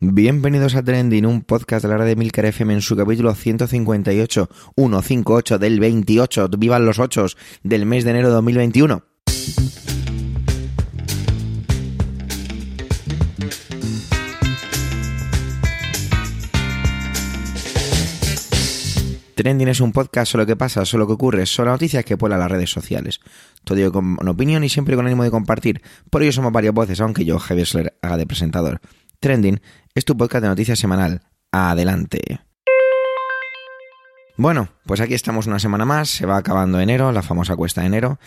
Bienvenidos a Trending, un podcast de la red de Milcar FM en su capítulo 158, 158 del 28, vivan los 8 del mes de enero de 2021. Trending es un podcast solo que pasa, solo que ocurre, solo noticias que pueblan las redes sociales. Todo ello con opinión y siempre con ánimo de compartir. Por ello somos varias voces, aunque yo, Javier Sler, haga de presentador. Trending es tu podcast de noticias semanal. Adelante. Bueno, pues aquí estamos una semana más, se va acabando enero, la famosa cuesta de enero,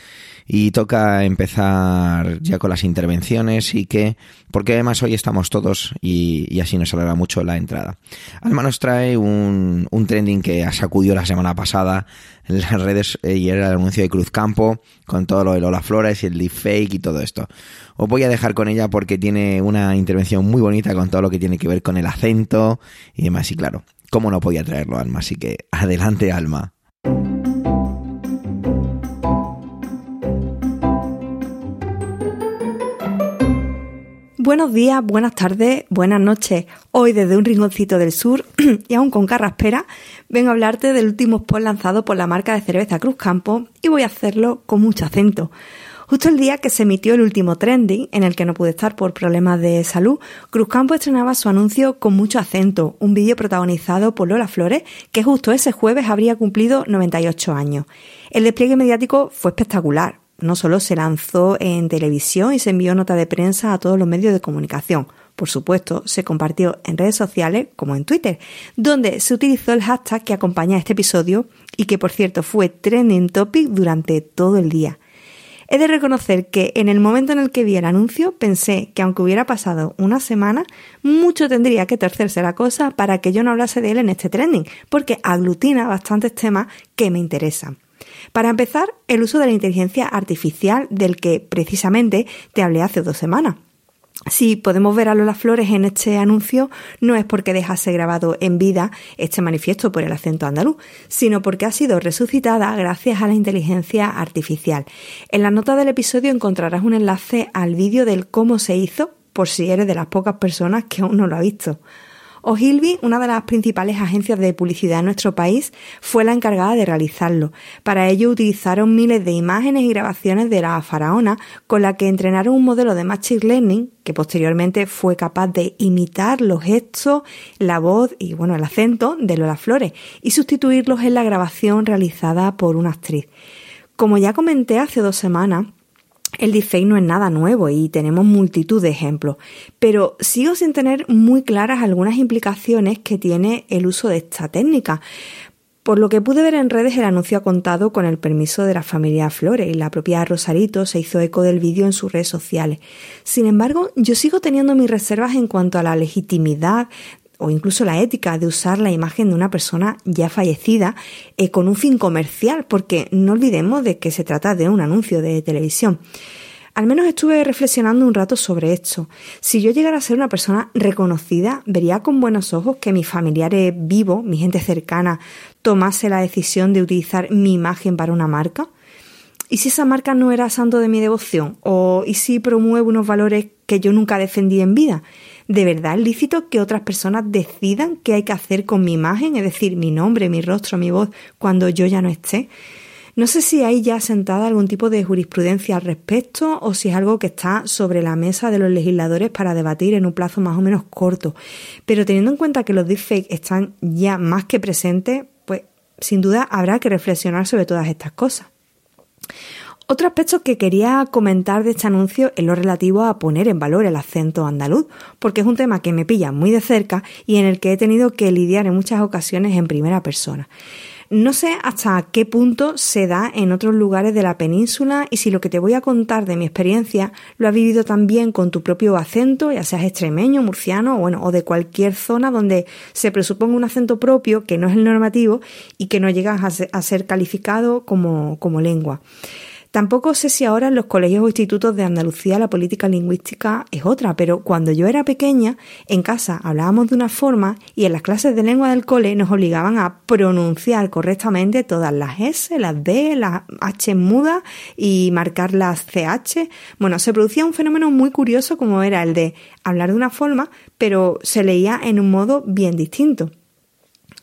y toca empezar ya con las intervenciones y que, porque además hoy estamos todos y, así nos hablará mucho la entrada. Alma nos trae un, un trending que sacudió la semana pasada en las redes eh, y era el anuncio de Cruz Campo con todo lo de Lola Flores y el deepfake y todo esto. Os voy a dejar con ella porque tiene una intervención muy bonita con todo lo que tiene que ver con el acento y demás, y claro, cómo no podía traerlo Alma, así que adelante Alma. Buenos días, buenas tardes, buenas noches. Hoy desde un rinconcito del sur y aún con carraspera, vengo a hablarte del último post lanzado por la marca de cerveza Cruz Campo y voy a hacerlo con mucho acento. Justo el día que se emitió el último trending, en el que no pude estar por problemas de salud, Cruzcampo estrenaba su anuncio con mucho acento, un vídeo protagonizado por Lola Flores, que justo ese jueves habría cumplido 98 años. El despliegue mediático fue espectacular. No solo se lanzó en televisión y se envió nota de prensa a todos los medios de comunicación, por supuesto, se compartió en redes sociales como en Twitter, donde se utilizó el hashtag que acompaña este episodio y que por cierto fue trending topic durante todo el día. He de reconocer que en el momento en el que vi el anuncio pensé que aunque hubiera pasado una semana, mucho tendría que tercerse la cosa para que yo no hablase de él en este trending, porque aglutina bastantes temas que me interesan. Para empezar, el uso de la inteligencia artificial del que precisamente te hablé hace dos semanas. Si podemos ver a Lola Flores en este anuncio, no es porque dejase grabado en vida este manifiesto por el acento andaluz, sino porque ha sido resucitada gracias a la inteligencia artificial. En la nota del episodio encontrarás un enlace al vídeo del cómo se hizo, por si eres de las pocas personas que aún no lo ha visto. Ogilvy, una de las principales agencias de publicidad en nuestro país, fue la encargada de realizarlo. Para ello utilizaron miles de imágenes y grabaciones de la faraona con la que entrenaron un modelo de Machine Learning que posteriormente fue capaz de imitar los gestos, la voz y bueno, el acento de Lola Flores y sustituirlos en la grabación realizada por una actriz. Como ya comenté hace dos semanas, el deepfake no es nada nuevo y tenemos multitud de ejemplos, pero sigo sin tener muy claras algunas implicaciones que tiene el uso de esta técnica. Por lo que pude ver en redes, el anuncio ha contado con el permiso de la familia Flores y la propia Rosarito se hizo eco del vídeo en sus redes sociales. Sin embargo, yo sigo teniendo mis reservas en cuanto a la legitimidad o incluso la ética de usar la imagen de una persona ya fallecida eh, con un fin comercial, porque no olvidemos de que se trata de un anuncio de televisión. Al menos estuve reflexionando un rato sobre esto. Si yo llegara a ser una persona reconocida, vería con buenos ojos que mis familiares vivos, mi gente cercana, tomase la decisión de utilizar mi imagen para una marca. ¿Y si esa marca no era santo de mi devoción? ¿O y si promueve unos valores que yo nunca defendí en vida? ¿De verdad es lícito que otras personas decidan qué hay que hacer con mi imagen, es decir, mi nombre, mi rostro, mi voz, cuando yo ya no esté? No sé si hay ya sentada algún tipo de jurisprudencia al respecto o si es algo que está sobre la mesa de los legisladores para debatir en un plazo más o menos corto. Pero teniendo en cuenta que los deepfakes están ya más que presentes, pues sin duda habrá que reflexionar sobre todas estas cosas. Otro aspecto que quería comentar de este anuncio es lo relativo a poner en valor el acento andaluz, porque es un tema que me pilla muy de cerca y en el que he tenido que lidiar en muchas ocasiones en primera persona. No sé hasta qué punto se da en otros lugares de la península y si lo que te voy a contar de mi experiencia lo has vivido también con tu propio acento, ya seas extremeño, murciano bueno, o de cualquier zona donde se presuponga un acento propio que no es el normativo y que no llega a ser, calificado como lengua. Tampoco sé si ahora en los colegios o institutos de Andalucía la política lingüística es otra, pero cuando yo era pequeña, en casa hablábamos de una forma y en las clases de lengua del cole nos obligaban a pronunciar correctamente todas las S, las D, las H mudas y marcar las CH. Bueno, se producía un fenómeno muy curioso como era el de hablar de una forma, pero se leía en un modo bien distinto.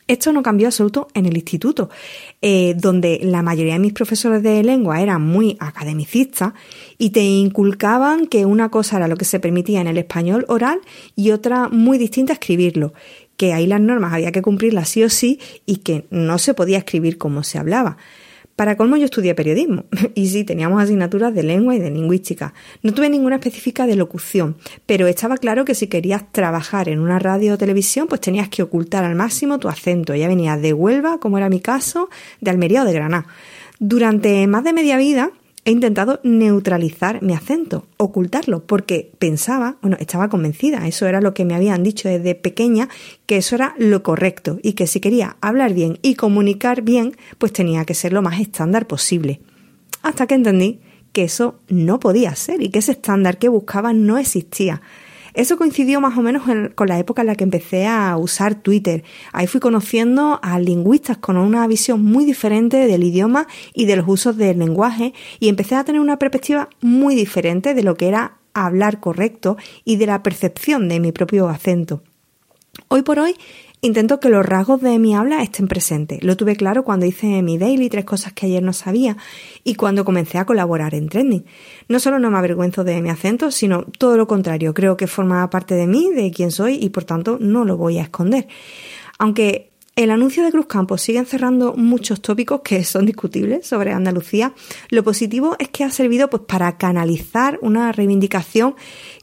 Esto no cambió absoluto en el instituto, eh, donde la mayoría de mis profesores de lengua eran muy academicistas y te inculcaban que una cosa era lo que se permitía en el español oral y otra muy distinta escribirlo, que ahí las normas había que cumplirlas sí o sí y que no se podía escribir como se hablaba. Para colmo yo estudié periodismo y sí, teníamos asignaturas de lengua y de lingüística. No tuve ninguna específica de locución, pero estaba claro que si querías trabajar en una radio o televisión, pues tenías que ocultar al máximo tu acento. Ya venías de Huelva, como era mi caso, de Almería o de Granada. Durante más de media vida he intentado neutralizar mi acento, ocultarlo, porque pensaba, bueno, estaba convencida, eso era lo que me habían dicho desde pequeña, que eso era lo correcto y que si quería hablar bien y comunicar bien, pues tenía que ser lo más estándar posible. Hasta que entendí que eso no podía ser y que ese estándar que buscaba no existía. Eso coincidió más o menos con la época en la que empecé a usar Twitter. Ahí fui conociendo a lingüistas con una visión muy diferente del idioma y de los usos del lenguaje y empecé a tener una perspectiva muy diferente de lo que era hablar correcto y de la percepción de mi propio acento. Hoy por hoy Intento que los rasgos de mi habla estén presentes. Lo tuve claro cuando hice mi daily, tres cosas que ayer no sabía, y cuando comencé a colaborar en Trending. No solo no me avergüenzo de mi acento, sino todo lo contrario. Creo que forma parte de mí, de quién soy, y por tanto no lo voy a esconder. Aunque el anuncio de Cruz Campos sigue encerrando muchos tópicos que son discutibles sobre Andalucía. Lo positivo es que ha servido pues, para canalizar una reivindicación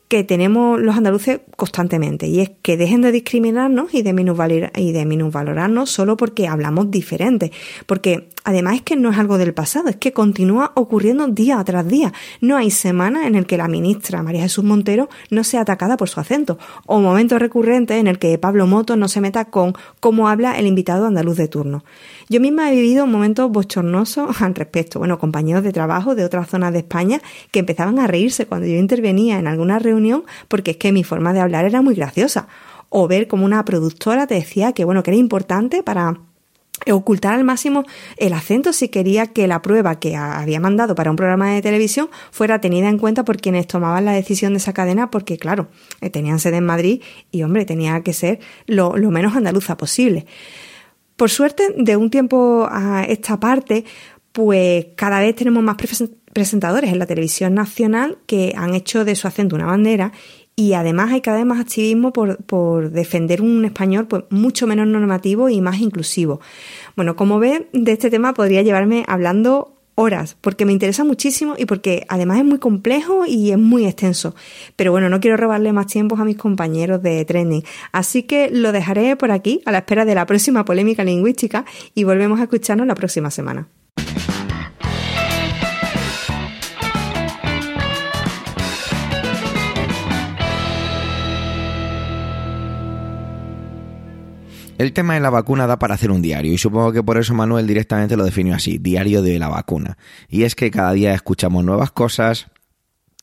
que tenemos los andaluces constantemente y es que dejen de discriminarnos y de, y de minusvalorarnos solo porque hablamos diferente. Porque además es que no es algo del pasado, es que continúa ocurriendo día tras día. No hay semana en el que la ministra María Jesús Montero no sea atacada por su acento o momentos recurrentes en el que Pablo Moto no se meta con cómo habla el invitado andaluz de turno. Yo misma he vivido momentos bochornosos al respecto. Bueno, compañeros de trabajo de otras zonas de España que empezaban a reírse cuando yo intervenía en alguna reunión porque es que mi forma de hablar era muy graciosa. O ver como una productora te decía que, bueno, que era importante para ocultar al máximo el acento si quería que la prueba que había mandado para un programa de televisión fuera tenida en cuenta por quienes tomaban la decisión de esa cadena porque claro, eh, tenían sede en Madrid y hombre, tenía que ser lo, lo menos andaluza posible. Por suerte, de un tiempo a esta parte, pues cada vez tenemos más presentadores en la televisión nacional que han hecho de su acento una bandera y además hay cada vez más activismo por, defender un español pues, mucho menos normativo y más inclusivo. Bueno, como ve, de este tema podría llevarme hablando horas, porque me interesa muchísimo y porque además es muy complejo y es muy extenso. Pero bueno, no quiero robarle más tiempo a mis compañeros de trending. Así que lo dejaré por aquí a la espera de la próxima polémica lingüística y volvemos a escucharnos la próxima semana. El tema de la vacuna da para hacer un diario y supongo que por eso Manuel directamente lo definió así, diario de la vacuna. Y es que cada día escuchamos nuevas cosas,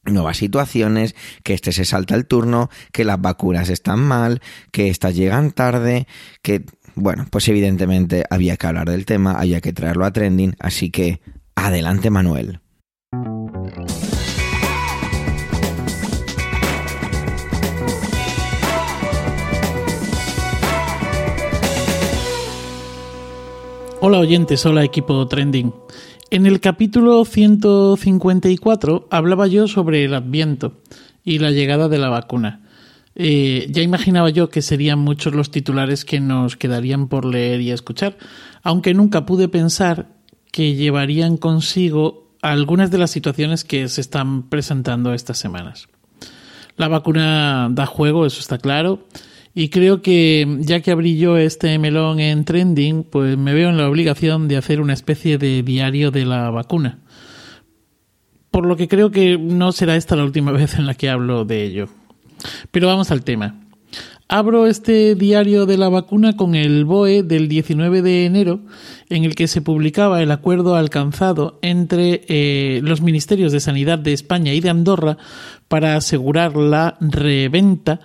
nuevas situaciones, que este se salta el turno, que las vacunas están mal, que estas llegan tarde, que, bueno, pues evidentemente había que hablar del tema, había que traerlo a trending, así que adelante Manuel. Hola oyentes, hola equipo trending. En el capítulo 154 hablaba yo sobre el adviento y la llegada de la vacuna. Eh, ya imaginaba yo que serían muchos los titulares que nos quedarían por leer y escuchar, aunque nunca pude pensar que llevarían consigo algunas de las situaciones que se están presentando estas semanas. La vacuna da juego, eso está claro, y creo que ya que abrí yo este melón en trending, pues me veo en la obligación de hacer una especie de diario de la vacuna. Por lo que creo que no será esta la última vez en la que hablo de ello. Pero vamos al tema. abro este diario de la vacuna con el BOE del 19 de enero, en el que se publicaba el acuerdo alcanzado entre eh, los ministerios de Sanidad de España y de Andorra para asegurar la reventa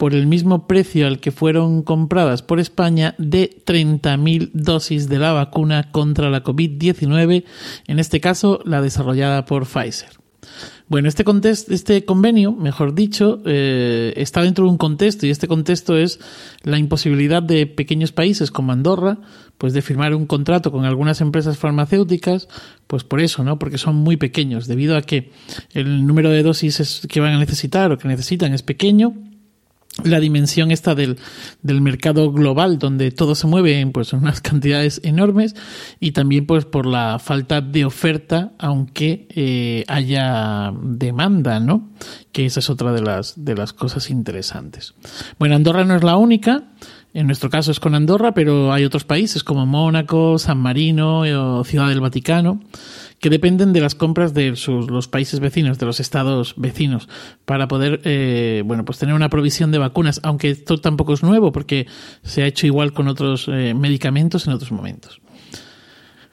por el mismo precio al que fueron compradas por España de 30.000 dosis de la vacuna contra la COVID-19, en este caso la desarrollada por Pfizer. Bueno, este, este convenio, mejor dicho, eh, está dentro de un contexto y este contexto es la imposibilidad de pequeños países como Andorra, pues de firmar un contrato con algunas empresas farmacéuticas, pues por eso, ¿no? Porque son muy pequeños, debido a que el número de dosis que van a necesitar o que necesitan es pequeño la dimensión esta del, del, mercado global donde todo se mueve en pues unas cantidades enormes y también pues por la falta de oferta aunque eh, haya demanda no que esa es otra de las de las cosas interesantes. Bueno Andorra no es la única. En nuestro caso es con Andorra pero hay otros países como Mónaco San Marino o Ciudad del Vaticano que dependen de las compras de sus, los países vecinos, de los estados vecinos, para poder, eh, bueno, pues tener una provisión de vacunas, aunque esto tampoco es nuevo, porque se ha hecho igual con otros eh, medicamentos en otros momentos.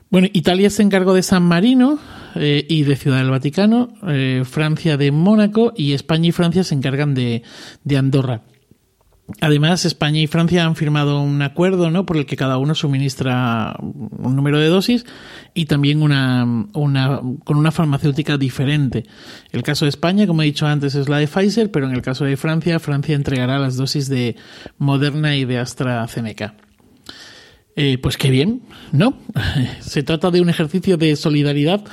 Bueno, Italia se encargó de San Marino eh, y de Ciudad del Vaticano, Francia de Mónaco y España y Francia se encargan de, de Andorra. Además, España y Francia han firmado un acuerdo ¿no? por el que cada uno suministra un número de dosis y también una, una, con una farmacéutica diferente. El caso de España, como he dicho antes, es la de Pfizer, pero en el caso de Francia, Francia entregará las dosis de Moderna y de AstraZeneca. Eh, pues qué bien, ¿no? Se trata de un ejercicio de solidaridad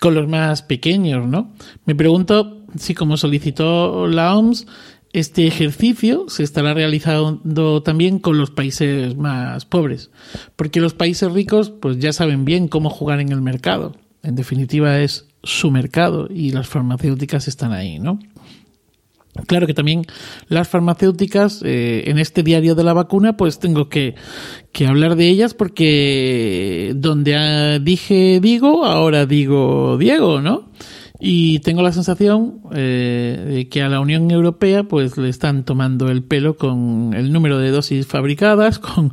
con los más pequeños, ¿no? Me pregunto si, como solicitó la OMS, este ejercicio se estará realizando también con los países más pobres, porque los países ricos pues ya saben bien cómo jugar en el mercado. En definitiva es su mercado y las farmacéuticas están ahí, ¿no? Claro que también las farmacéuticas, eh, en este diario de la vacuna, pues tengo que, que hablar de ellas porque donde dije digo, ahora digo Diego, ¿no? Y tengo la sensación eh, de que a la Unión Europea pues le están tomando el pelo con el número de dosis fabricadas, con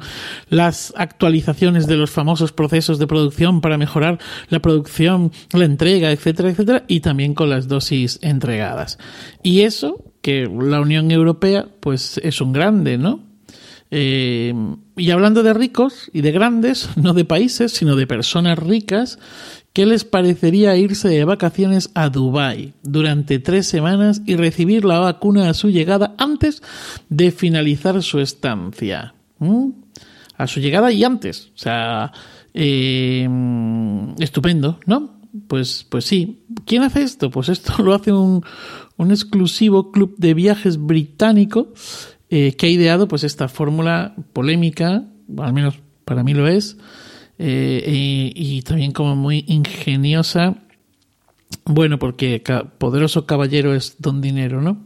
las actualizaciones de los famosos procesos de producción para mejorar la producción, la entrega, etcétera, etcétera, y también con las dosis entregadas. Y eso, que la Unión Europea pues es un grande, ¿no? Eh, y hablando de ricos y de grandes, no de países, sino de personas ricas, ¿Qué les parecería irse de vacaciones a Dubái durante tres semanas y recibir la vacuna a su llegada antes de finalizar su estancia? ¿Mm? A su llegada y antes. O sea, eh, estupendo, ¿no? Pues, pues sí. ¿Quién hace esto? Pues esto lo hace un, un exclusivo club de viajes británico eh, que ha ideado pues esta fórmula polémica, al menos para mí lo es, eh, y, también como muy ingeniosa. Bueno, porque poderoso caballero es don dinero, ¿no?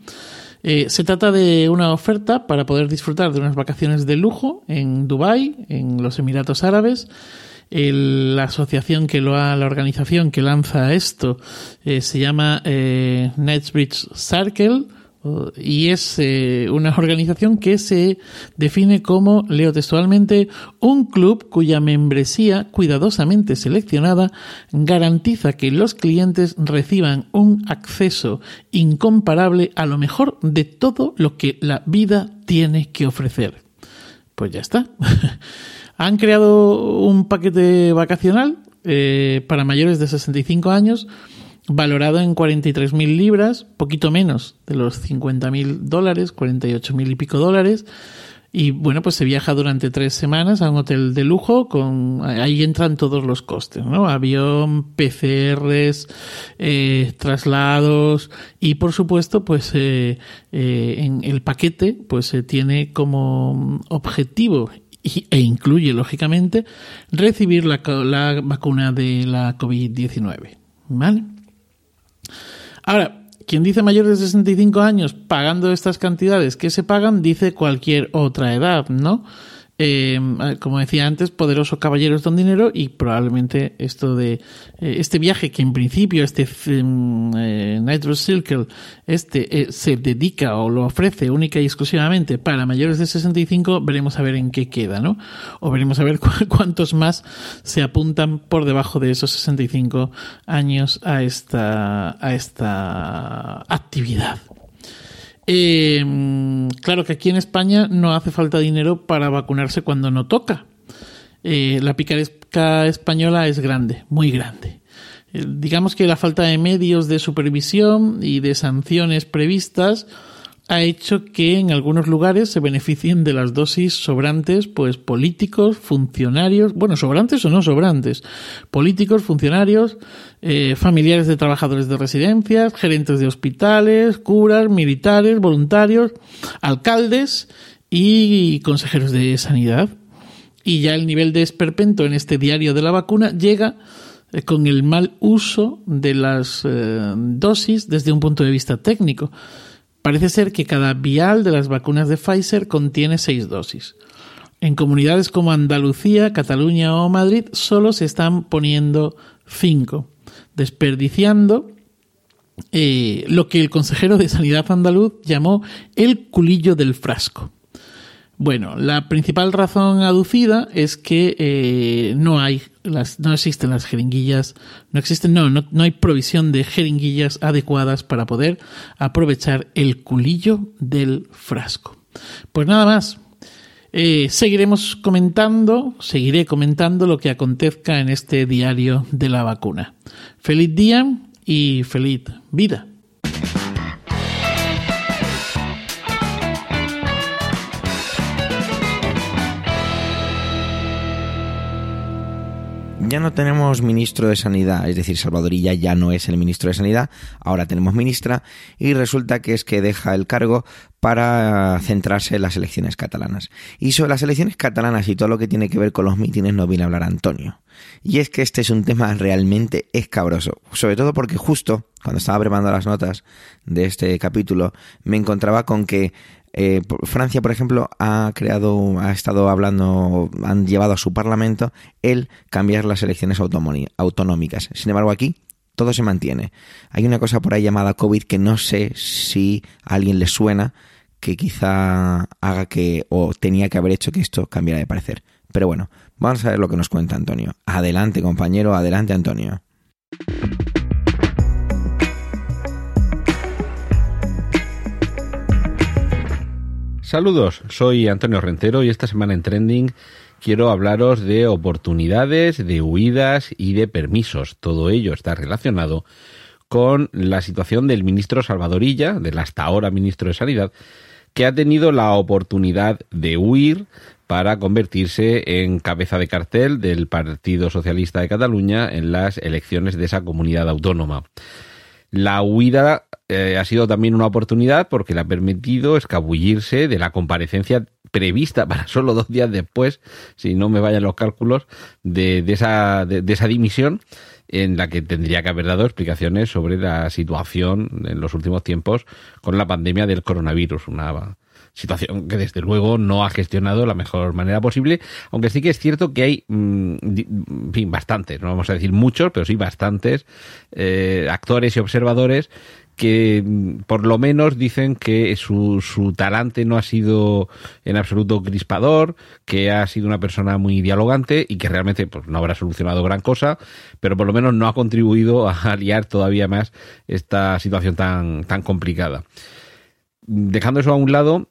Eh, se trata de una oferta para poder disfrutar de unas vacaciones de lujo en Dubái, en los Emiratos Árabes. la asociación que lo ha, la organización que lanza esto eh, se llama eh, Circle y es eh, una organización que se define como, leo textualmente, un club cuya membresía cuidadosamente seleccionada garantiza que los clientes reciban un acceso incomparable a lo mejor de todo lo que la vida tiene que ofrecer. Pues ya está. Han creado un paquete vacacional eh, para mayores de 65 años valorado en 43.000 libras, poquito menos de los 50.000 dólares, 48.000 y pico dólares. Y bueno, pues se viaja durante tres semanas a un hotel de lujo con, ahí entran todos los costes, ¿no? Avión, PCRs, eh, traslados y por supuesto, pues eh, eh, en el paquete, pues se tiene como objetivo e incluye lógicamente recibir la, la vacuna de la COVID-19, ¿vale? Ahora, quien dice mayores de 65 años pagando estas cantidades que se pagan, dice cualquier otra edad, ¿no? Eh, como decía antes, poderosos caballeros don dinero y probablemente esto de eh, este viaje que en principio este mm, eh, Nitro Circle este eh, se dedica o lo ofrece única y exclusivamente para mayores de 65, veremos a ver en qué queda, ¿no? O veremos a ver cu- cuántos más se apuntan por debajo de esos 65 años a esta a esta actividad. Eh, claro que aquí en España no hace falta dinero para vacunarse cuando no toca. Eh, la picaresca española es grande, muy grande. Eh, digamos que la falta de medios de supervisión y de sanciones previstas ha hecho que en algunos lugares se beneficien de las dosis sobrantes, pues políticos, funcionarios, bueno, sobrantes o no sobrantes, políticos, funcionarios, eh, familiares de trabajadores de residencias, gerentes de hospitales, curas, militares, voluntarios, alcaldes y consejeros de sanidad. Y ya el nivel de esperpento en este diario de la vacuna llega eh, con el mal uso de las eh, dosis desde un punto de vista técnico. Parece ser que cada vial de las vacunas de Pfizer contiene seis dosis. En comunidades como Andalucía, Cataluña o Madrid solo se están poniendo cinco, desperdiciando eh, lo que el consejero de Sanidad andaluz llamó el culillo del frasco. Bueno, la principal razón aducida es que eh, no hay, las, no existen las jeringuillas, no existen, no, no, no hay provisión de jeringuillas adecuadas para poder aprovechar el culillo del frasco. Pues nada más. Eh, seguiremos comentando, seguiré comentando lo que acontezca en este diario de la vacuna. Feliz día y feliz vida. Ya no tenemos ministro de Sanidad, es decir, Salvadorilla ya no es el ministro de Sanidad, ahora tenemos ministra y resulta que es que deja el cargo para centrarse en las elecciones catalanas. Y sobre las elecciones catalanas y todo lo que tiene que ver con los mítines no viene a hablar Antonio. Y es que este es un tema realmente escabroso, sobre todo porque justo cuando estaba preparando las notas de este capítulo me encontraba con que eh, Francia, por ejemplo, ha creado, ha estado hablando, han llevado a su parlamento el cambiar las elecciones autonómicas. Sin embargo, aquí todo se mantiene. Hay una cosa por ahí llamada COVID que no sé si a alguien le suena, que quizá haga que, o tenía que haber hecho que esto cambiara de parecer. Pero bueno, vamos a ver lo que nos cuenta Antonio. Adelante, compañero, adelante, Antonio. Saludos, soy Antonio Rentero y esta semana en Trending quiero hablaros de oportunidades, de huidas y de permisos. Todo ello está relacionado con la situación del ministro Salvadorilla, del hasta ahora ministro de Sanidad, que ha tenido la oportunidad de huir para convertirse en cabeza de cartel del Partido Socialista de Cataluña en las elecciones de esa comunidad autónoma. La huida eh, ha sido también una oportunidad porque le ha permitido escabullirse de la comparecencia prevista para solo dos días después, si no me vayan los cálculos, de, de esa, de, de esa dimisión en la que tendría que haber dado explicaciones sobre la situación en los últimos tiempos con la pandemia del coronavirus, una situación que desde luego no ha gestionado la mejor manera posible, aunque sí que es cierto que hay, mmm, en fin, bastantes, no vamos a decir muchos, pero sí bastantes eh, actores y observadores que por lo menos dicen que su, su, talante no ha sido en absoluto crispador, que ha sido una persona muy dialogante y que realmente pues, no habrá solucionado gran cosa, pero por lo menos no ha contribuido a aliar todavía más esta situación tan, tan complicada. Dejando eso a un lado,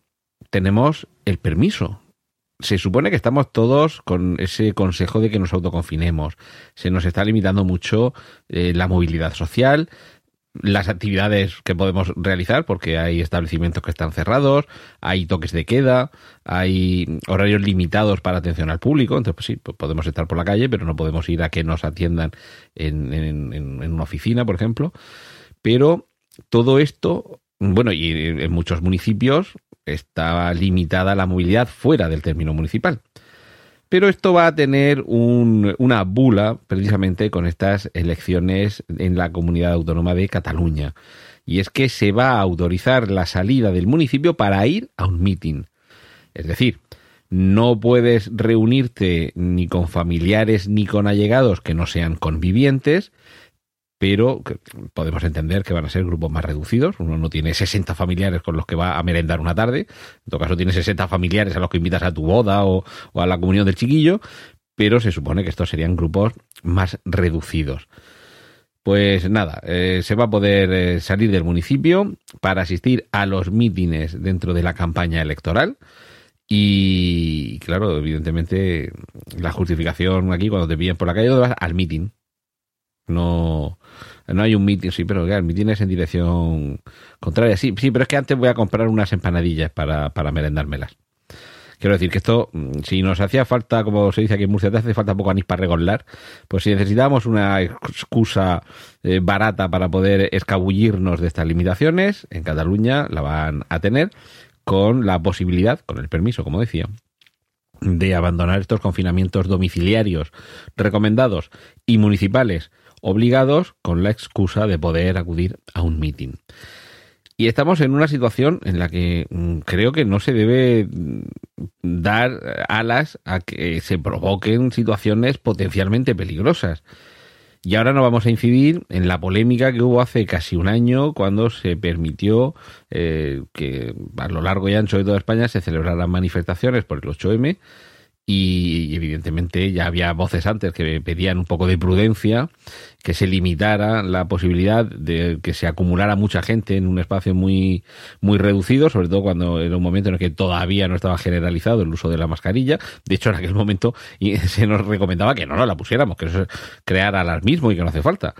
tenemos el permiso. Se supone que estamos todos con ese consejo de que nos autoconfinemos. Se nos está limitando mucho eh, la movilidad social, las actividades que podemos realizar, porque hay establecimientos que están cerrados, hay toques de queda, hay horarios limitados para atención al público, entonces pues sí, pues podemos estar por la calle, pero no podemos ir a que nos atiendan en, en, en una oficina, por ejemplo. Pero todo esto, bueno, y en muchos municipios está limitada la movilidad fuera del término municipal. Pero esto va a tener un, una bula precisamente con estas elecciones en la comunidad autónoma de Cataluña. Y es que se va a autorizar la salida del municipio para ir a un meeting. Es decir, no puedes reunirte ni con familiares ni con allegados que no sean convivientes, pero podemos entender que van a ser grupos más reducidos. Uno no tiene 60 familiares con los que va a merendar una tarde, en todo caso tiene 60 familiares a los que invitas a tu boda o, a la comunión del chiquillo, pero se supone que estos serían grupos más reducidos. Pues nada, eh, se va a poder eh, salir del municipio para asistir a los mítines dentro de la campaña electoral. Y claro, evidentemente, la justificación aquí cuando te pillan por la calle, vas al mitin. No, no hay un mitin, sí, pero el mitin es en dirección contraria. Sí, sí, pero es que antes voy a comprar unas empanadillas para, para merendármelas. Quiero decir que esto, mm, si nos hacía falta, como se dice aquí en Murcia, te hace falta poco anís para regolar, pues si necesitábamos una excusa eh, barata para poder escabullirnos de estas limitaciones, en Cataluña la van a tener con la posibilidad, con el permiso, como decía, de abandonar estos confinamientos domiciliarios recomendados y municipales obligados con la excusa de poder acudir a un meeting. Y estamos en una situación en la que mm, creo que no se debe mm, dar alas a que se provoquen situaciones potencialmente peligrosas. Y ahora no vamos a incidir en la polémica que hubo hace casi un año cuando se permitió eh, que a lo largo y ancho de toda España se celebraran manifestaciones por el 8M y evidentemente ya había voces antes que pedían un poco de prudencia, que se limitara la posibilidad de que se acumulara mucha gente en un espacio muy, muy reducido, sobre todo cuando era un momento en el que todavía no estaba generalizado el uso de la mascarilla. De hecho, en aquel momento se nos recomendaba que no nos la pusiéramos, que eso creara alarmismo y que no hace falta.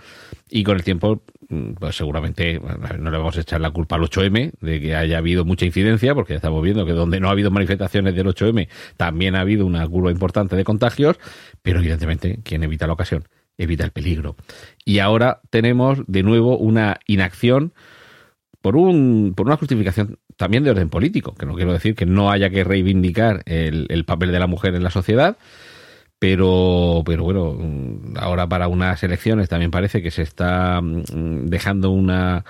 Y con el tiempo Mm, pues seguramente no le vamos a echar la culpa al 8M de que haya habido mucha incidencia, porque ya estamos viendo que donde no ha habido manifestaciones del 8M también ha habido una curva importante de contagios, pero evidentemente quien evita la ocasión evita el peligro. Y ahora tenemos de nuevo una inacción por, un, por una justificación también de orden político, que no quiero decir que no haya que reivindicar el, el papel de la mujer en la sociedad, pero, pero bueno, ahora para unas elecciones también parece que se está mm, dejando una,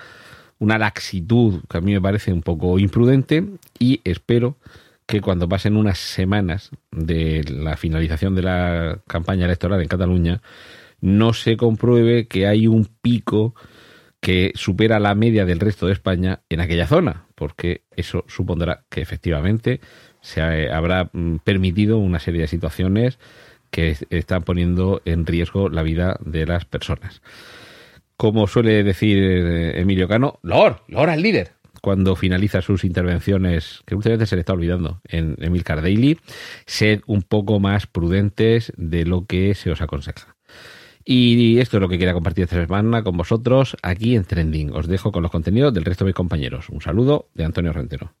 una laxitud que a mí me parece un poco imprudente y espero que cuando pasen unas semanas de la finalización de la campaña electoral en Cataluña no se compruebe que hay un pico que supera la media del resto de España en aquella zona, porque eso supondrá que efectivamente se habrá mm, permitido una serie de situaciones que están poniendo en riesgo la vida de las personas. Como suele decir eh, Emilio Cano, Lord, Lord al líder, cuando finaliza sus intervenciones, que últimamente se le está olvidando, en Emilcar Daily, sed un poco más prudentes de lo que se os aconseja. Y esto es lo que quería compartir esta semana con vosotros aquí en Trending. Os dejo con los contenidos del resto de mis compañeros. Un saludo de Antonio Rentero.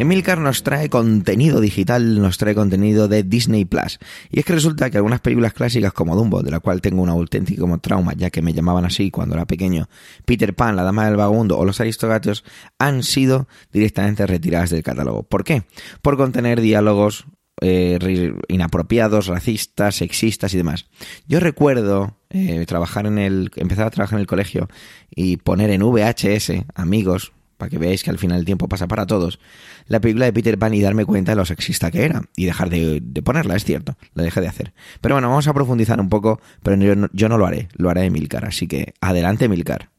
Emilcar nos trae contenido digital, nos trae contenido de Disney Plus. Y es que resulta que algunas películas clásicas como Dumbo, de la cual tengo un auténtico trauma, ya que me llamaban así cuando era pequeño, Peter Pan, La Dama del Vagabundo o Los Aristogatos, han sido directamente retiradas del catálogo. ¿Por qué? Por contener diálogos eh, inapropiados, racistas, sexistas y demás. Yo recuerdo eh, trabajar en el, empezar a trabajar en el colegio y poner en VHS, amigos, para que veáis que al final el tiempo pasa para todos, la película de Peter Pan y darme cuenta de lo sexista que era y dejar de, ponerla, es cierto, la dejé de hacer. Pero bueno, vamos a profundizar un poco, pero yo no, yo no lo haré, lo haré Emilcar, así que adelante Emilcar.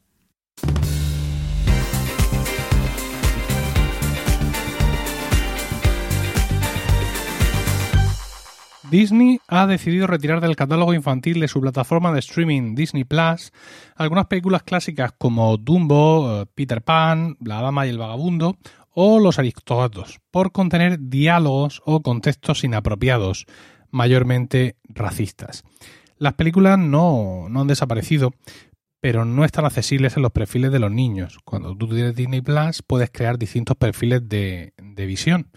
Disney ha decidido retirar del catálogo infantil de su plataforma de streaming Disney Plus algunas películas clásicas como Dumbo, eh, Peter Pan, La Dama y el Vagabundo o Los Aristogatos, por contener diálogos o contextos inapropiados, mayormente racistas. Las películas no, han desaparecido, pero no están accesibles en los perfiles de los niños. Cuando tú tienes Disney Plus puedes crear distintos perfiles de visión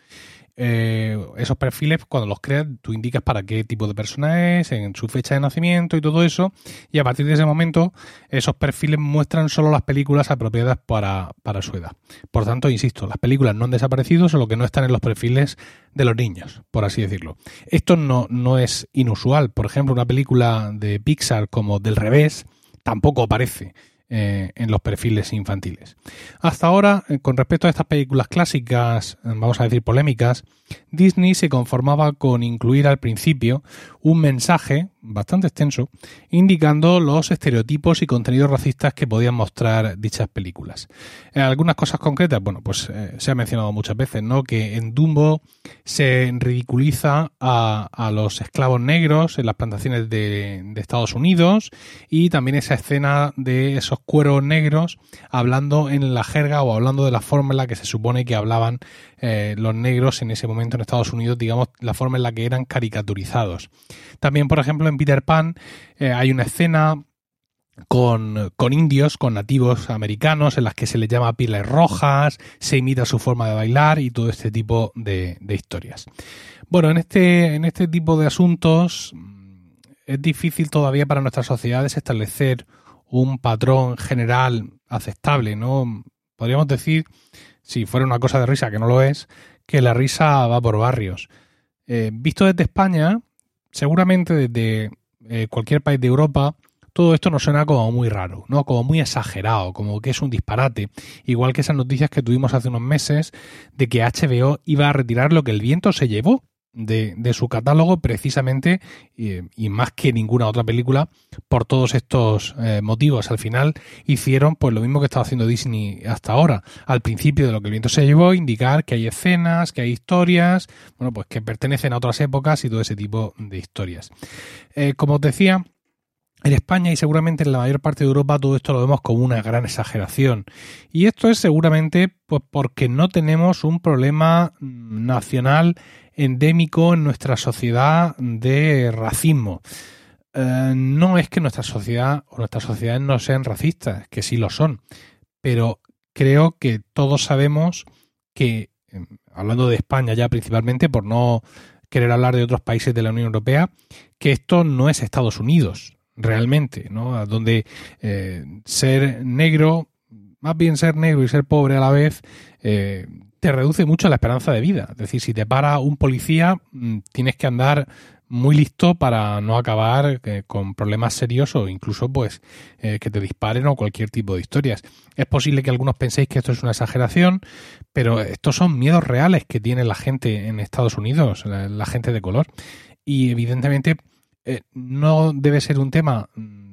eh, esos perfiles, cuando los creas, tú indicas para qué tipo de persona es, en su fecha de nacimiento y todo eso, y a partir de ese momento esos perfiles muestran solo las películas apropiadas para, para su edad. Por tanto, insisto, las películas no han desaparecido, solo que no están en los perfiles de los niños, por así decirlo. Esto no, no es inusual. Por ejemplo, una película de Pixar como Del revés tampoco aparece eh, en los perfiles infantiles. Hasta ahora, eh, con respecto a estas películas clásicas, eh, vamos a decir polémicas, Disney se conformaba con incluir al principio un mensaje bastante extenso indicando los estereotipos y contenidos racistas que podían mostrar dichas películas. algunas cosas concretas, bueno, pues se ha mencionado muchas veces, ¿no? Que en Dumbo se ridiculiza a, los esclavos negros en las plantaciones de, de Estados Unidos y también esa escena de esos cueros negros hablando en la jerga o hablando de la forma en la que se supone que hablaban eh, los negros en ese momento en Estados Unidos, digamos, la forma en la que eran caricaturizados. También, por ejemplo, en Peter Pan eh, hay una escena con, indios, con nativos americanos, en las que se les llama pieles rojas, se imita su forma de bailar y todo este tipo de, de historias. Bueno, en este, en este tipo de asuntos mm, es difícil todavía para nuestras sociedades establecer un patrón general aceptable, ¿no? Podríamos decir, si fuera una cosa de risa, que no lo es, que la risa va por barrios. Eh, visto desde España, seguramente desde eh, cualquier país de Europa, todo esto nos suena como muy raro, ¿no? Como muy exagerado, como que es un disparate. Igual que esas noticias que tuvimos hace unos meses de que HBO iba a retirar lo que el viento se llevó de, su catálogo precisamente y, más que ninguna otra película por todos estos eh, motivos. Al final hicieron pues lo mismo que estaba haciendo Disney hasta ahora. Al principio de lo que el viento se llevó, indicar que hay escenas, que hay historias, bueno, pues que pertenecen a otras épocas y todo ese tipo de historias. Eh, como os decía, en España y seguramente en la mayor parte de Europa todo esto lo vemos como una gran exageración. Y esto es seguramente pues, porque no tenemos un problema nacional endémico en nuestra sociedad de racismo. Eh, no es que nuestra sociedad o nuestras sociedades no sean racistas, que sí lo son, pero creo que todos sabemos que, em, hablando de España ya principalmente, por no querer hablar de otros países de la Unión Europea, que esto no es Estados Unidos, realmente, ¿no? Donde eh, ser negro, más bien ser negro y ser pobre a la vez, eh, te reduce mucho la esperanza de vida. Es decir, si te para un policía, mm, tienes que andar muy listo para no acabar eh, con problemas serios o incluso pues eh, que te disparen o cualquier tipo de historias. Es posible que algunos penséis que esto es una exageración, pero estos son miedos reales que tiene la gente en Estados Unidos, la, gente de color. Y evidentemente eh, no debe ser un tema mm,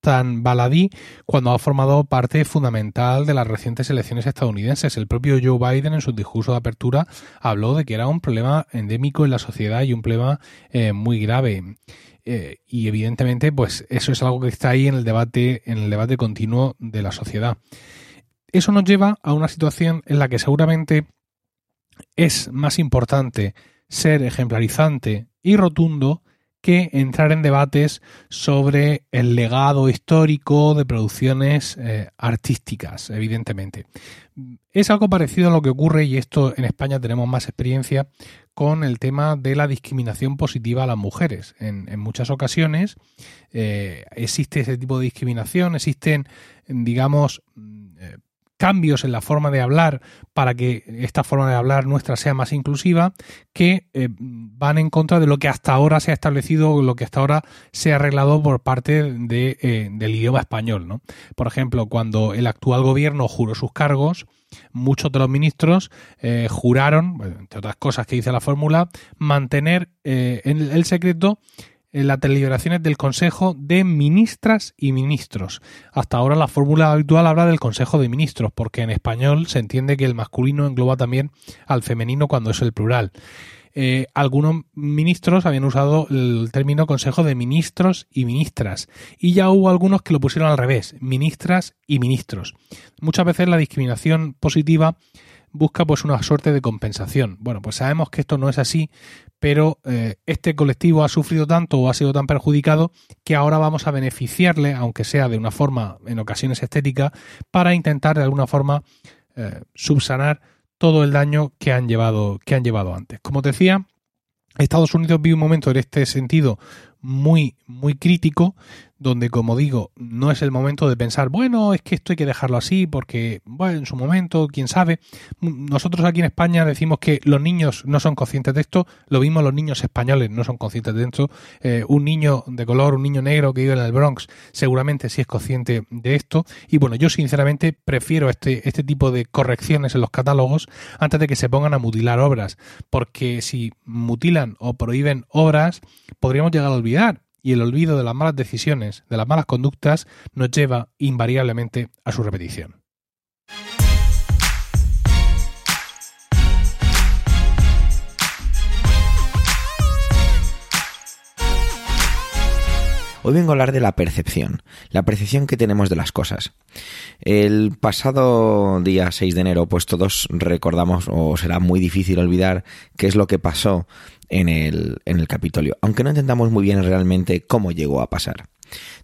tan baladí cuando ha formado parte fundamental de las recientes elecciones estadounidenses. El propio Joe Biden en su discurso de apertura habló de que era un problema endémico en la sociedad y un problema eh, muy grave. Eh, y evidentemente, pues eso es algo que está ahí en el debate, en el debate continuo de la sociedad. Eso nos lleva a una situación en la que seguramente es más importante ser ejemplarizante y rotundo que entrar en debates sobre el legado histórico de producciones eh, artísticas, evidentemente. Es algo parecido a lo que ocurre, y esto en España tenemos más experiencia, con el tema de la discriminación positiva a las mujeres. En, muchas ocasiones eh, existe ese tipo de discriminación, existen, digamos, cambios en la forma de hablar para que esta forma de hablar nuestra sea más inclusiva que eh, van en contra de lo que hasta ahora se ha establecido, lo que hasta ahora se ha arreglado por parte de, eh, del idioma español. ¿no? Por ejemplo, cuando el actual gobierno juró sus cargos, muchos de los ministros eh, juraron, entre otras cosas que dice la fórmula, mantener en el secreto las deliberaciones del Consejo de Ministras y Ministros. Hasta ahora la fórmula habitual habla del Consejo de Ministros, porque en español se entiende que el masculino engloba también al femenino cuando es el plural. Eh, algunos ministros habían usado el término Consejo de Ministros y Ministras, y ya hubo algunos que lo pusieron al revés, ministras y ministros. Muchas veces la discriminación positiva busca pues una suerte de compensación. Bueno, pues sabemos que esto no es así, pero eh, este colectivo ha sufrido tanto o ha sido tan perjudicado que ahora vamos a beneficiarle, aunque sea de una forma en ocasiones estética, para intentar de alguna forma eh, subsanar todo el daño que han llevado, que han llevado antes. Como te decía, Estados Unidos vive un momento en este sentido muy, muy crítico, donde, como digo, no es el momento de pensar, bueno, es que esto hay que dejarlo así, porque, bueno, en su momento, quién sabe. Nosotros aquí en España decimos que los niños no son conscientes de esto, lo mismo los niños españoles no son conscientes de esto. Eh, un niño de color, un niño negro que vive en el Bronx, seguramente sí es consciente de esto. Y bueno, yo sinceramente prefiero este, este tipo de correcciones en los catálogos antes de que se pongan a mutilar obras, porque si mutilan o prohíben obras, podríamos llegar a olvidar y el olvido de las malas decisiones, de las malas conductas, nos lleva invariablemente a su repetición. Hoy vengo a hablar de la percepción, la percepción que tenemos de las cosas. El pasado día 6 de enero, pues todos recordamos, o será muy difícil olvidar, qué es lo que pasó en el, en el Capitolio, aunque no entendamos muy bien realmente cómo llegó a pasar.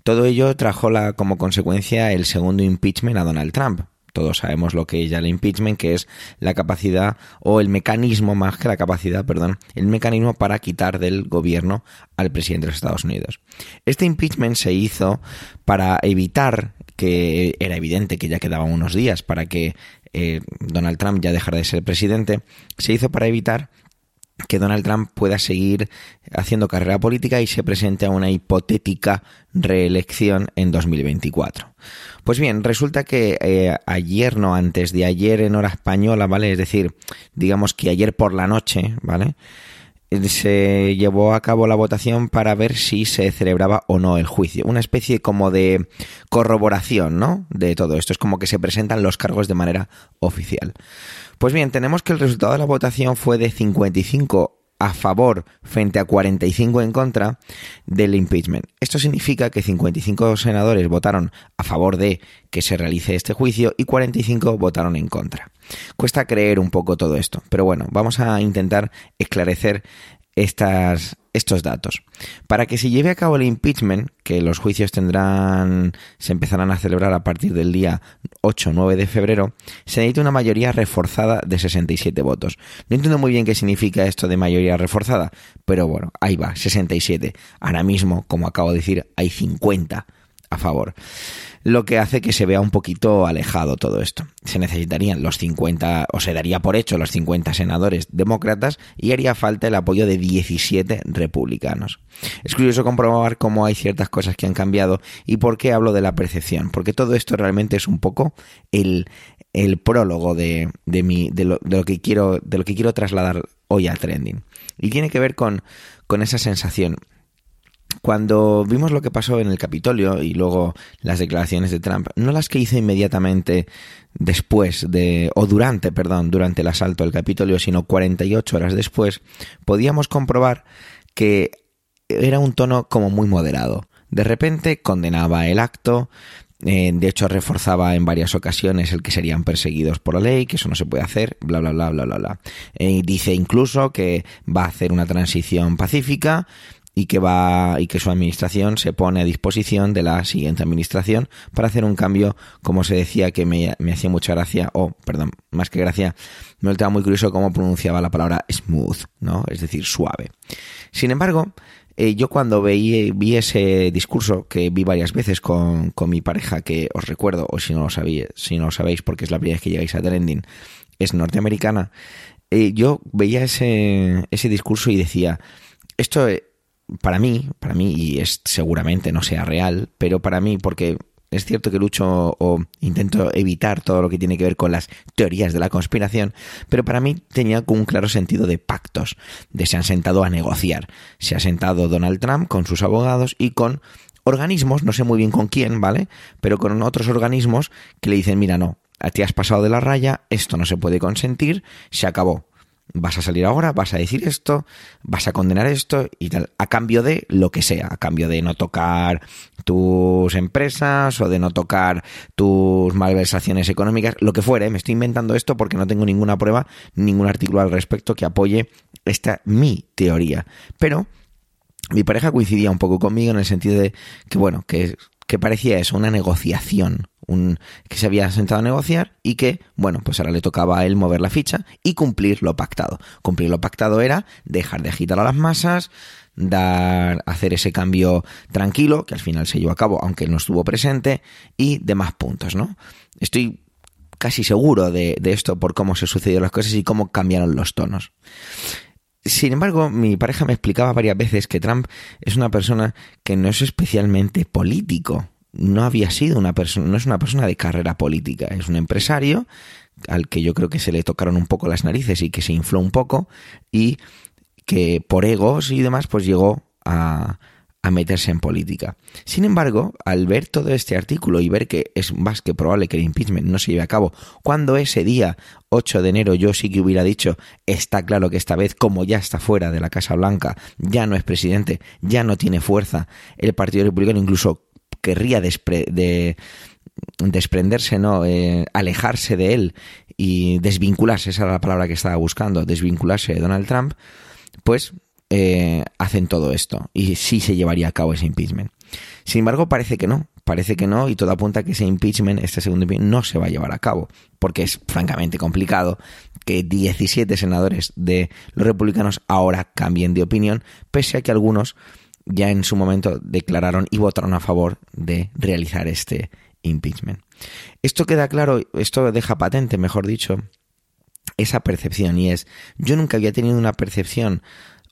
Todo ello trajo como consecuencia el segundo impeachment a Donald Trump, todos sabemos lo que es ya el impeachment, que es la capacidad o el mecanismo más que la capacidad, perdón, el mecanismo para quitar del gobierno al presidente de los Estados Unidos. Este impeachment se hizo para evitar que era evidente que ya quedaban unos días para que eh, Donald Trump ya dejara de ser presidente, se hizo para evitar que Donald Trump pueda seguir haciendo carrera política y se presente a una hipotética reelección en 2024. Pues bien, resulta que eh, ayer, no antes de ayer en hora española, ¿vale? Es decir, digamos que ayer por la noche, ¿vale? Se llevó a cabo la votación para ver si se celebraba o no el juicio. Una especie como de corroboración, ¿no? De todo esto. Es como que se presentan los cargos de manera oficial. Pues bien, tenemos que el resultado de la votación fue de 55 a favor frente a 45 en contra del impeachment. Esto significa que 55 senadores votaron a favor de que se realice este juicio y 45 votaron en contra. Cuesta creer un poco todo esto, pero bueno, vamos a intentar esclarecer estas, estos datos. Para que se lleve a cabo el impeachment, que los juicios tendrán, se empezarán a celebrar a partir del día 8-9 de febrero, se necesita una mayoría reforzada de 67 votos. No entiendo muy bien qué significa esto de mayoría reforzada, pero bueno, ahí va, 67. Ahora mismo, como acabo de decir, hay 50 a favor lo que hace que se vea un poquito alejado todo esto. Se necesitarían los 50, o se daría por hecho los 50 senadores demócratas y haría falta el apoyo de 17 republicanos. Es curioso comprobar cómo hay ciertas cosas que han cambiado y por qué hablo de la percepción, porque todo esto realmente es un poco el, el prólogo de, de, mi, de, lo, de, lo, que quiero, de lo que quiero trasladar hoy al trending. Y tiene que ver con, con esa sensación cuando vimos lo que pasó en el Capitolio y luego las declaraciones de Trump, no las que hizo inmediatamente después de, o durante, perdón, durante el asalto al Capitolio, sino 48 horas después, podíamos comprobar que era un tono como muy moderado. De repente condenaba el acto, eh, de hecho reforzaba en varias ocasiones el que serían perseguidos por la ley, que eso no se puede hacer, bla, bla, bla, bla, bla, bla. Eh, dice incluso que va a hacer una transición pacífica y que va y que su administración se pone a disposición de la siguiente administración para hacer un cambio, como se decía que me, me hacía mucha gracia, o perdón, más que gracia, me estaba muy curioso cómo pronunciaba la palabra smooth, ¿no? Es decir, suave. Sin embargo, eh, yo cuando veí, vi ese discurso, que vi varias veces con, con mi pareja, que os recuerdo, o si no lo sabéis, si no lo sabéis porque es la primera vez que llegáis a Trending, es norteamericana, eh, yo veía ese, ese discurso y decía, esto para mí, para mí, y es seguramente no sea real, pero para mí, porque es cierto que lucho o intento evitar todo lo que tiene que ver con las teorías de la conspiración, pero para mí tenía un claro sentido de pactos, de se han sentado a negociar. Se ha sentado Donald Trump con sus abogados y con organismos, no sé muy bien con quién, ¿vale? Pero con otros organismos que le dicen, mira, no, a ti has pasado de la raya, esto no se puede consentir, se acabó vas a salir ahora, vas a decir esto, vas a condenar esto y tal, a cambio de lo que sea, a cambio de no tocar tus empresas o de no tocar tus malversaciones económicas, lo que fuere, me estoy inventando esto porque no tengo ninguna prueba, ningún artículo al respecto que apoye esta mi teoría. Pero mi pareja coincidía un poco conmigo en el sentido de que, bueno, que, que parecía eso, una negociación, un, que se había sentado a negociar y que, bueno, pues ahora le tocaba a él mover la ficha y cumplir lo pactado. Cumplir lo pactado era dejar de agitar a las masas, dar, hacer ese cambio tranquilo, que al final se llevó a cabo, aunque no estuvo presente, y demás puntos, ¿no? Estoy casi seguro de, de esto por cómo se sucedieron las cosas y cómo cambiaron los tonos. Sin embargo, mi pareja me explicaba varias veces que Trump es una persona que no es especialmente político. No había sido una persona, no es una persona de carrera política, es un empresario al que yo creo que se le tocaron un poco las narices y que se infló un poco y que por egos y demás pues llegó a, a meterse en política. Sin embargo, al ver todo este artículo y ver que es más que probable que el impeachment no se lleve a cabo, cuando ese día 8 de enero yo sí que hubiera dicho, está claro que esta vez, como ya está fuera de la Casa Blanca, ya no es presidente, ya no tiene fuerza, el Partido Republicano incluso querría de desprenderse, ¿no? Eh, alejarse de él y desvincularse, esa era la palabra que estaba buscando, desvincularse de Donald Trump, pues eh, hacen todo esto y sí se llevaría a cabo ese impeachment. Sin embargo, parece que no, parece que no y todo apunta a que ese impeachment, este segundo impeachment, no se va a llevar a cabo, porque es francamente complicado que 17 senadores de los republicanos ahora cambien de opinión, pese a que algunos ya en su momento declararon y votaron a favor de realizar este impeachment. Esto queda claro, esto deja patente, mejor dicho, esa percepción y es, yo nunca había tenido una percepción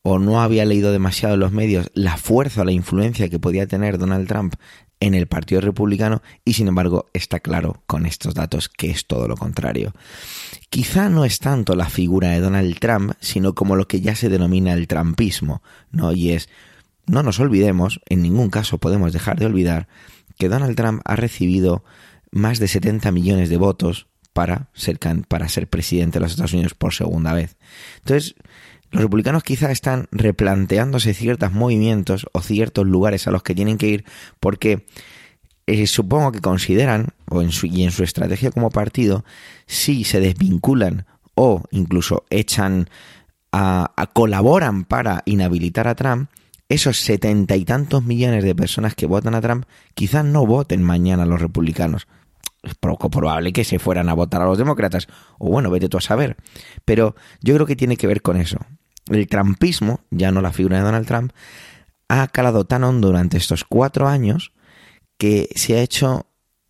o no había leído demasiado en los medios la fuerza o la influencia que podía tener Donald Trump en el Partido Republicano y sin embargo está claro con estos datos que es todo lo contrario. Quizá no es tanto la figura de Donald Trump, sino como lo que ya se denomina el trumpismo, ¿no? Y es, no nos olvidemos, en ningún caso podemos dejar de olvidar, que Donald Trump ha recibido más de 70 millones de votos para ser, para ser presidente de los Estados Unidos por segunda vez. Entonces, los republicanos quizá están replanteándose ciertos movimientos o ciertos lugares a los que tienen que ir porque eh, supongo que consideran, o en su, y en su estrategia como partido, si se desvinculan o incluso echan a, a colaboran para inhabilitar a Trump, esos setenta y tantos millones de personas que votan a Trump quizás no voten mañana a los republicanos. Es poco probable que se fueran a votar a los demócratas. O bueno, vete tú a saber. Pero yo creo que tiene que ver con eso el trumpismo, ya no la figura de Donald Trump, ha calado tan hondo durante estos cuatro años que se ha hecho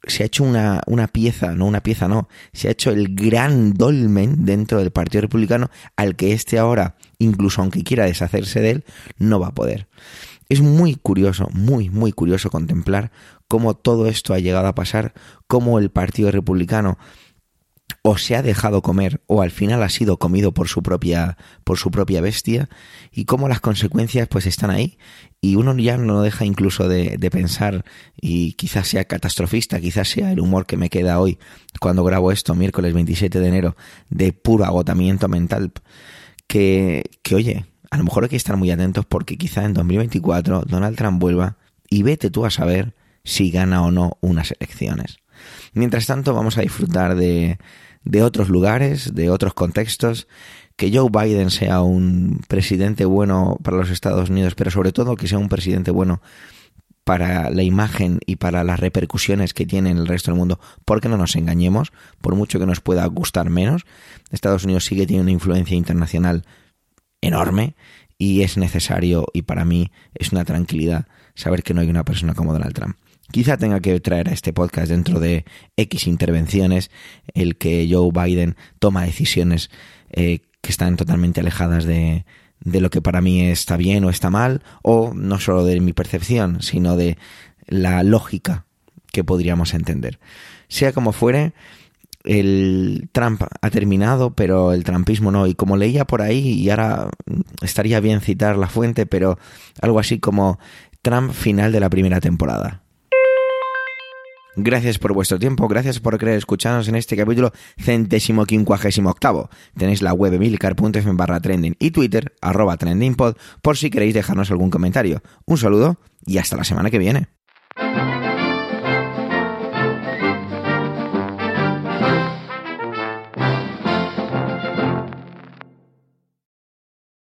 se ha hecho una, una, pieza, no una pieza, no, se ha hecho el gran dolmen dentro del Partido Republicano al que este ahora, incluso aunque quiera deshacerse de él, no va a poder. Es muy curioso, muy, muy curioso contemplar cómo todo esto ha llegado a pasar, cómo el Partido Republicano o se ha dejado comer o al final ha sido comido por su propia por su propia bestia y cómo las consecuencias pues están ahí. Y uno ya no deja incluso de, de, pensar y quizás sea catastrofista quizás sea el humor que me queda hoy cuando grabo esto miércoles 27 de enero de puro agotamiento mental que, que oye a lo mejor hay que estar muy atentos porque quizá en 2024 Donald Trump vuelva y vete tú a saber si gana o no unas elecciones. Mientras tanto, vamos a disfrutar de, de otros lugares, de otros contextos, que Joe Biden sea un presidente bueno para los Estados Unidos, pero sobre todo que sea un presidente bueno para la imagen y para las repercusiones que tiene en el resto del mundo, porque no nos engañemos, por mucho que nos pueda gustar menos, Estados Unidos sigue teniendo una influencia internacional enorme y es necesario y para mí es una tranquilidad saber que no hay una persona como Donald Trump. Quizá tenga que traer a este podcast dentro de X intervenciones el que Joe Biden toma decisiones eh, que están totalmente alejadas de, de lo que para mí está bien o está mal, o no solo de mi percepción, sino de la lógica que podríamos entender. Sea como fuere, el Trump ha terminado, pero el trumpismo no. Y como leía por ahí, y ahora estaría bien citar la fuente, pero algo así como Trump final de la primera temporada. Gracias por vuestro tiempo, gracias por querer escucharnos en este capítulo centésimo quincuagésimo octavo. Tenéis la web emilcar.fm barra trending y Twitter arroba trendingpod por si queréis dejarnos algún comentario. Un saludo y hasta la semana que viene.